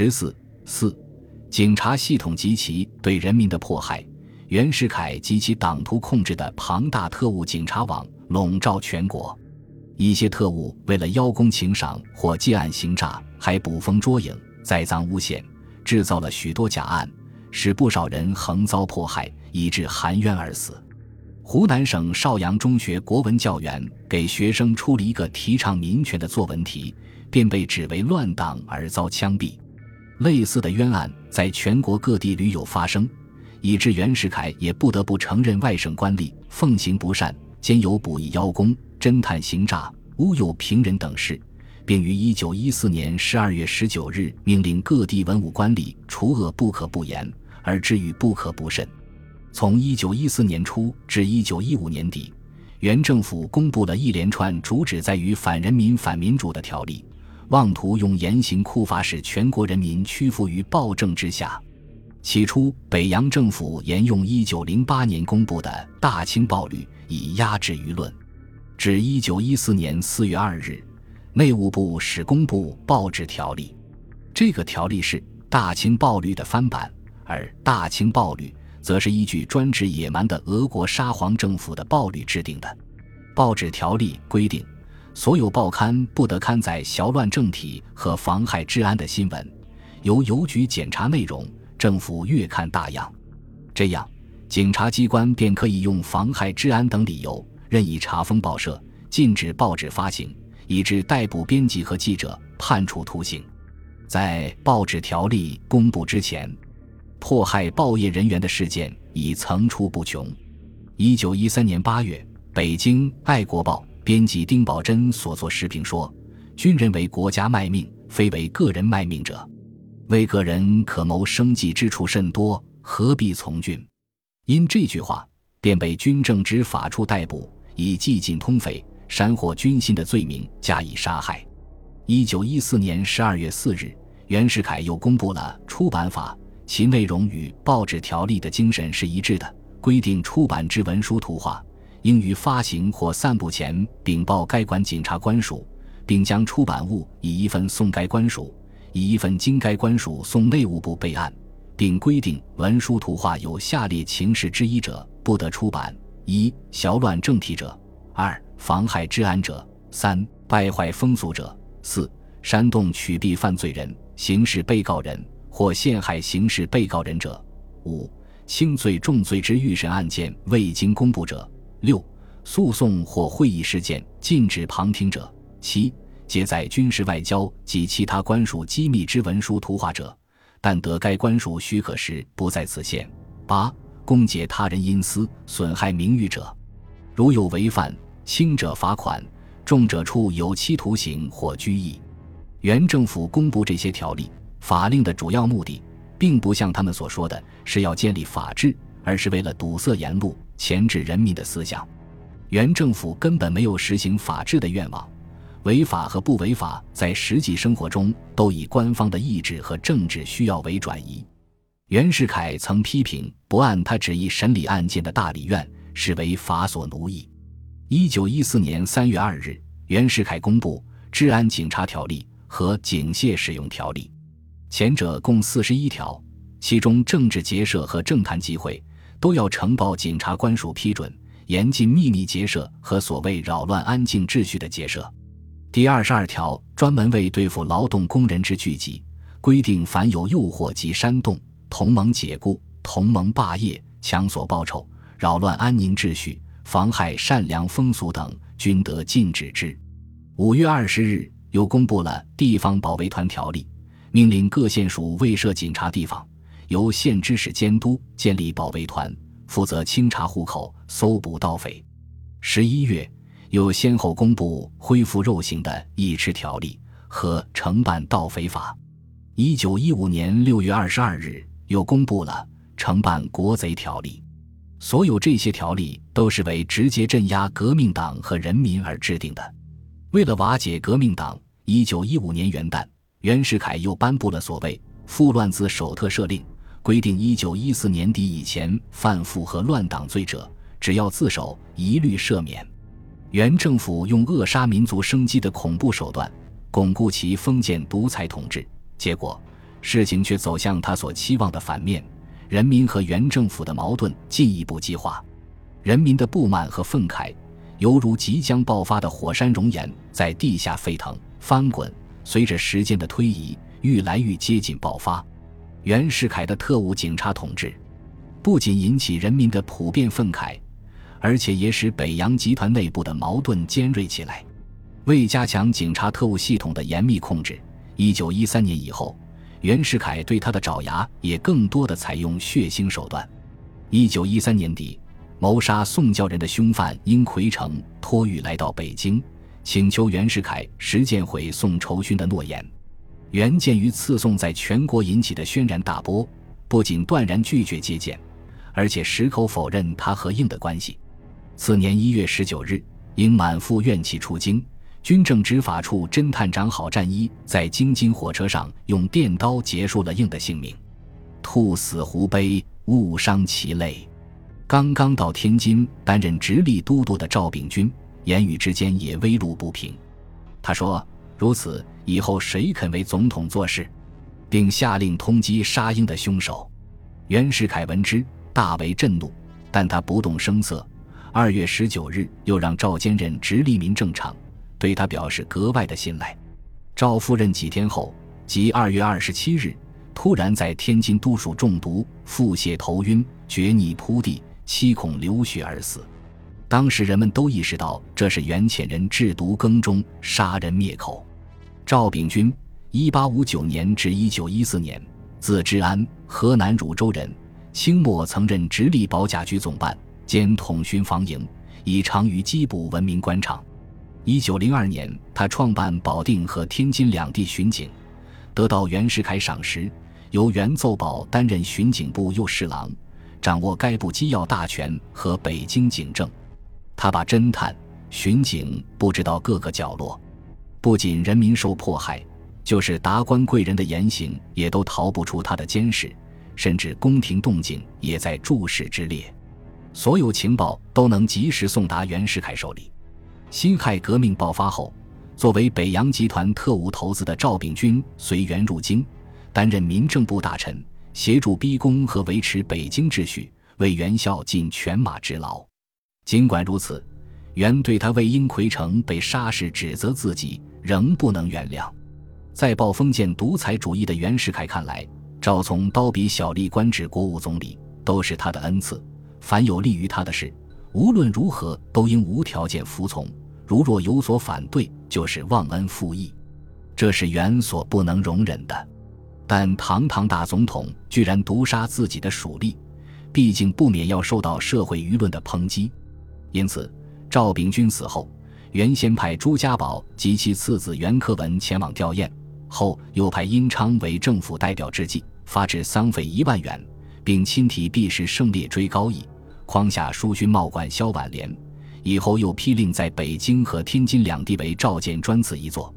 十四四，警察系统及其对人民的迫害。袁世凯及其党徒控制的庞大特务警察网笼罩全国，一些特务为了邀功请赏或借案行诈，还捕风捉影、栽赃诬陷，制造了许多假案，使不少人横遭迫害，以致含冤而死。湖南省邵阳中学国文教员给学生出了一个提倡民权的作文题，便被指为乱党而遭枪毙。类似的冤案在全国各地屡有发生。以致袁世凯也不得不承认外省官吏奉行不善，兼有捕役邀功、侦探行诈、诬诱平人等事，并于一九一四年十二月十九日命令各地文武官吏除恶不可不严，而治狱不可不慎。从一九一四年初至一九一五年底，原政府公布了一连串主旨在于反人民、反民主的条例，妄图用严刑酷法使全国人民屈服于暴政之下。起初，北洋政府沿用1908年公布的《大清暴律》以压制舆论，至1914年4月2日，内务部始公布《报纸条例》。这个条例是《大清暴律》的翻版，而《大清暴律》则是依据专制野蛮的俄国沙皇政府的报律制定的。《报纸条例》规定，所有报刊不得刊载淆乱政体和妨害治安的新闻，由邮局检查内容。政府越看大样，这样警察机关便可以用妨害治安等理由任意查封报社，禁止报纸发行，以致逮捕编辑和记者，判处徒刑。在报纸条例公布之前，迫害报业人员的事件已层出不穷。一九一三年八月，北京《爱国报》编辑丁宝桢所作时评说：“军人为国家卖命，非为个人卖命者。”为个人可谋生计之处甚多，何必从军？因这句话，便被军政执法处逮捕，以寂进通匪、煽惑军心的罪名加以杀害。一九一四年十二月四日，袁世凯又公布了出版法，其内容与报纸条例的精神是一致的，规定出版之文书图画，应于发行或散布前禀报该管警察官署，并将出版物以一份送该官署。以一份经该官署送内务部备案，并规定文书图画有下列情事之一者，不得出版：一、淆乱政体者；二、妨害治安者；三、败坏风俗者；四、煽动取缔犯罪人、刑事被告人或陷害刑事被告人者；五、轻罪重罪之预审案件未经公布者；六、诉讼或会议事件禁止旁听者；七。皆在军事、外交及其他官署机密之文书图画者，但得该官署许可时不在此限。八、公解他人隐私、损害名誉者，如有违犯，轻者罚款，重者处有期徒刑或拘役。原政府公布这些条例法令的主要目的，并不像他们所说的是要建立法治，而是为了堵塞言路、钳制人民的思想。原政府根本没有实行法治的愿望。违法和不违法，在实际生活中都以官方的意志和政治需要为转移。袁世凯曾批评不按他旨意审理案件的大理院是为法所奴役。一九一四年三月二日，袁世凯公布《治安警察条例》和《警械使用条例》，前者共四十一条，其中政治结社和政坛集会都要呈报警察官署批准，严禁秘密结社和所谓扰乱安静秩序的结社。第二十二条专门为对付劳动工人之聚集，规定凡有诱惑及煽动、同盟解雇、同盟霸业、强索报酬、扰乱安宁秩序、妨害善良风俗等，均得禁止之。五月二十日，又公布了《地方保卫团条例》，命令各县署未设警察地方，由县知事监督建立保卫团，负责清查户口、搜捕盗匪。十一月。又先后公布恢复肉刑的《义持条例》和《惩办盗匪法》。一九一五年六月二十二日，又公布了《惩办国贼条例》。所有这些条例都是为直接镇压革命党和人民而制定的。为了瓦解革命党，一九一五年元旦，袁世凯又颁布了所谓“复乱子首特赦令”，规定一九一四年底以前犯复和乱党罪者，只要自首，一律赦免。原政府用扼杀民族生机的恐怖手段，巩固其封建独裁统治，结果事情却走向他所期望的反面，人民和原政府的矛盾进一步激化，人民的不满和愤慨，犹如即将爆发的火山熔岩，在地下沸腾翻滚，随着时间的推移，愈来愈接近爆发。袁世凯的特务警察统治，不仅引起人民的普遍愤慨，而且也使北洋集团内部的矛盾尖锐起来。为加强警察特务系统的严密控制，一九一三年以后。袁世凯对他的爪牙也更多的采用血腥手段。一九一三年底，谋杀宋教仁的凶犯殷奎成托狱来到北京，请求袁世凯实践毁宋仇勋的诺言。原鉴于刺宋在全国引起的轩然大波，不仅断然拒绝接见，而且矢口否认他和应的关系。次年一月十九日，应满腹怨气出京。军政执法处侦探长郝战一在京津火车上用电刀结束了应的性命。兔死狐悲，误伤其类。刚刚到天津担任直隶都督的赵秉钧，言语之间也微露不平。他说：“如此以后，谁肯为总统做事？”并下令通缉杀鹰的凶手。袁世凯闻之，大为震怒，但他不动声色。二月十九日，又让赵坚任直隶民政长。对他表示格外的信赖。赵夫人几天后，即二月二十七日，突然在天津都署中毒，腹泻头晕，厥逆扑地，七孔流血而死。当时人们都意识到这是袁潜人制毒耕中，杀人灭口。赵秉钧，一八五九年至一九一四年，字之安，河南汝州人。清末曾任直隶保甲局总办，兼统巡防营，以长于缉捕闻名官场。一九零二年，他创办保定和天津两地巡警，得到袁世凯赏识，由袁奏保担任巡警部右侍郎，掌握该部机要大权和北京警政。他把侦探、巡警布置到各个角落，不仅人民受迫害，就是达官贵人的言行也都逃不出他的监视，甚至宫廷动静也在注视之列，所有情报都能及时送达袁世凯手里。辛亥革命爆发后，作为北洋集团特务头子的赵秉钧随袁入京，担任民政部大臣，协助逼宫和维持北京秩序，为袁孝尽犬马之劳。尽管如此，袁对他为殷奎成被杀事指责自己，仍不能原谅。在抱封建独裁主义的袁世凯看来，赵从刀笔小吏官至国务总理都是他的恩赐，凡有利于他的事。无论如何，都应无条件服从。如若有所反对，就是忘恩负义，这是袁所不能容忍的。但堂堂大总统居然毒杀自己的属吏，毕竟不免要受到社会舆论的抨击。因此，赵秉钧死后，原先派朱家宝及其次子袁克文前往吊唁，后又派殷昌为政府代表致祭，发至丧费一万元，并亲提避世胜烈追高义。框下书勋茂冠萧婉莲，以后又批令在北京和天津两地为召见专赐一座。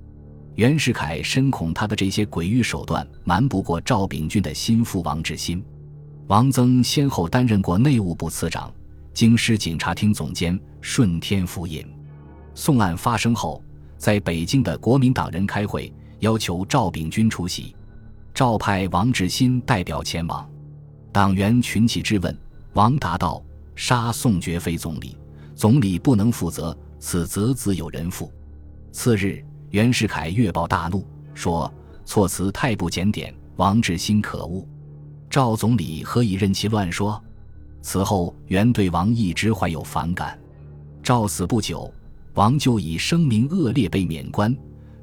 袁世凯深恐他的这些诡异手段瞒不过赵秉钧的心腹王志新。王曾先后担任过内务部次长、京师警察厅总监、顺天府尹。宋案发生后，在北京的国民党人开会，要求赵秉钧出席。赵派王志新代表前往，党员群起质问，王答道。杀宋绝非总理，总理不能负责，此责自有人负。次日，袁世凯阅报大怒，说措辞太不检点，王志新可恶。赵总理何以任其乱说？此后，袁对王一直怀有反感。赵死不久，王就以声名恶劣被免官，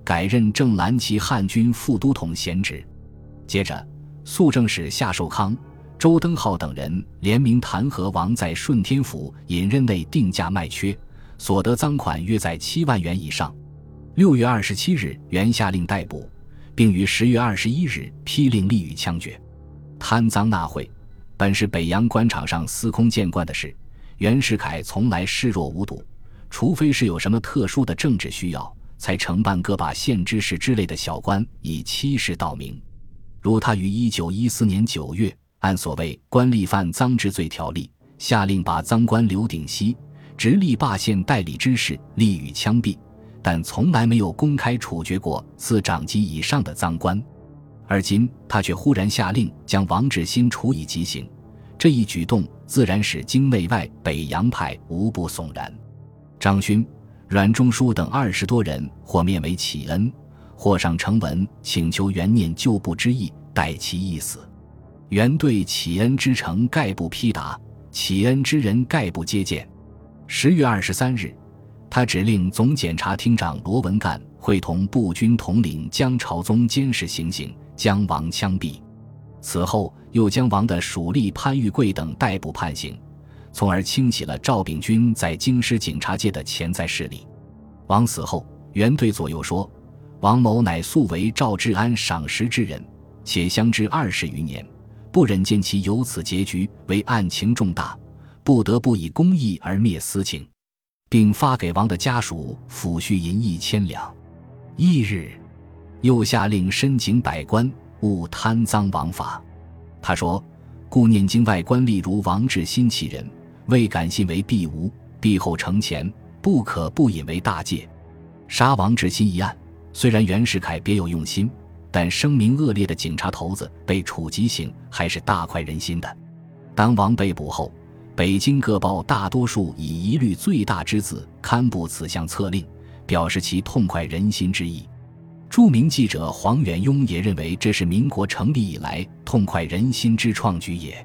改任正蓝旗汉军副都统闲职。接着，肃政使夏寿康。周登浩等人联名弹劾王在顺天府引任内定价卖缺，所得赃款约在七万元以上。六月二十七日，袁下令逮捕，并于十月二十一日批令立予枪决。贪赃纳贿本是北洋官场上司空见惯的事，袁世凯从来视若无睹，除非是有什么特殊的政治需要，才承办个把县知事之类的小官以欺世盗名。如他于一九一四年九月。按所谓官吏犯赃治罪条例，下令把赃官刘鼎锡、直隶霸县代理之事立予枪毙，但从来没有公开处决过四长级以上的赃官。而今他却忽然下令将王志新处以极刑，这一举动自然使京内外北洋派无不悚然。张勋、阮中书等二十多人，或面为启恩，或上呈文请求元念旧部之意，待其一死。元对启恩之诚概不批答，启恩之人概不接见。十月二十三日，他指令总检察厅长罗文干会同步军统领江朝宗监视行刑，将王枪毙。此后，又将王的属吏潘玉贵等逮捕判刑，从而清洗了赵秉钧在京师警察界的潜在势力。王死后，元对左右说：“王某乃素为赵志安赏识之人，且相知二十余年。”不忍见其有此结局，为案情重大，不得不以公义而灭私情，并发给王的家属抚恤银一千两。翌日，又下令申警百官勿贪赃枉法。他说：“故念京外官吏如王志新其人，未敢信为必无，必后承前，不可不引为大戒。”杀王志新一案，虽然袁世凯别有用心。但声名恶劣的警察头子被处极刑，还是大快人心的。当王被捕后，北京各报大多数以一律最大之字刊布此项策令，表示其痛快人心之意。著名记者黄远庸也认为这是民国成立以来痛快人心之创举也。